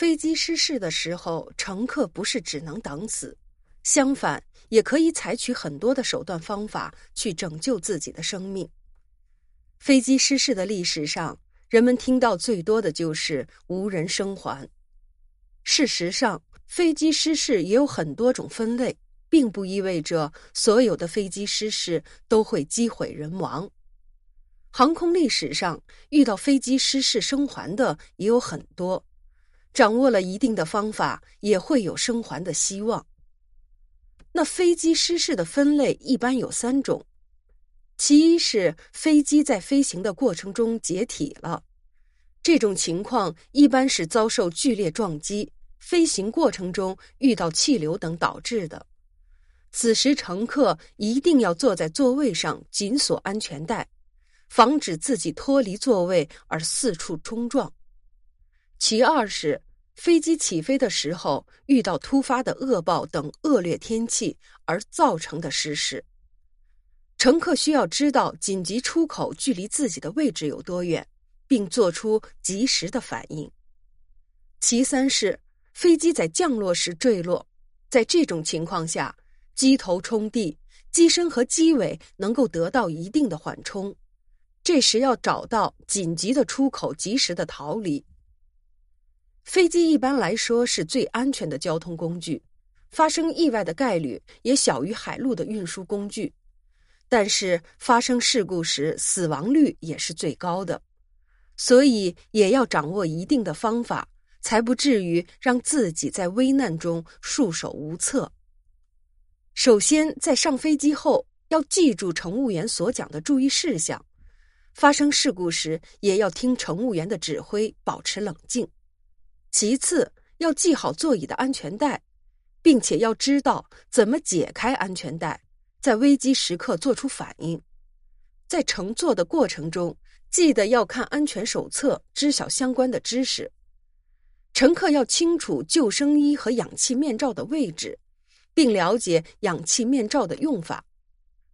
飞机失事的时候，乘客不是只能等死，相反，也可以采取很多的手段方法去拯救自己的生命。飞机失事的历史上，人们听到最多的就是无人生还。事实上，飞机失事也有很多种分类，并不意味着所有的飞机失事都会机毁人亡。航空历史上遇到飞机失事生还的也有很多，掌握了一定的方法，也会有生还的希望。那飞机失事的分类一般有三种，其一是飞机在飞行的过程中解体了，这种情况一般是遭受剧烈撞击，飞行过程中遇到气流等导致的，此时乘客一定要坐在座位上紧锁安全带。防止自己脱离座位而四处冲撞。其二是飞机起飞的时候遇到突发的恶暴等恶劣天气而造成的失事。乘客需要知道紧急出口距离自己的位置有多远，并做出及时的反应。其三是飞机在降落时坠落，在这种情况下，机头冲地，机身和机尾能够得到一定的缓冲。这时要找到紧急的出口，及时的逃离。飞机一般来说是最安全的交通工具，发生意外的概率也小于海陆的运输工具，但是发生事故时死亡率也是最高的，所以也要掌握一定的方法，才不至于让自己在危难中束手无策。首先，在上飞机后要记住乘务员所讲的注意事项。发生事故时，也要听乘务员的指挥，保持冷静。其次，要系好座椅的安全带，并且要知道怎么解开安全带，在危机时刻做出反应。在乘坐的过程中，记得要看安全手册，知晓相关的知识。乘客要清楚救生衣和氧气面罩的位置，并了解氧气面罩的用法。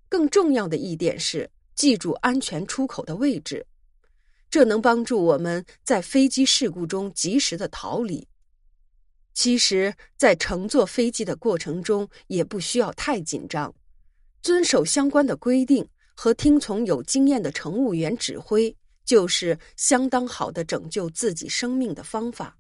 更重要的一点是。记住安全出口的位置，这能帮助我们在飞机事故中及时的逃离。其实，在乘坐飞机的过程中，也不需要太紧张，遵守相关的规定和听从有经验的乘务员指挥，就是相当好的拯救自己生命的方法。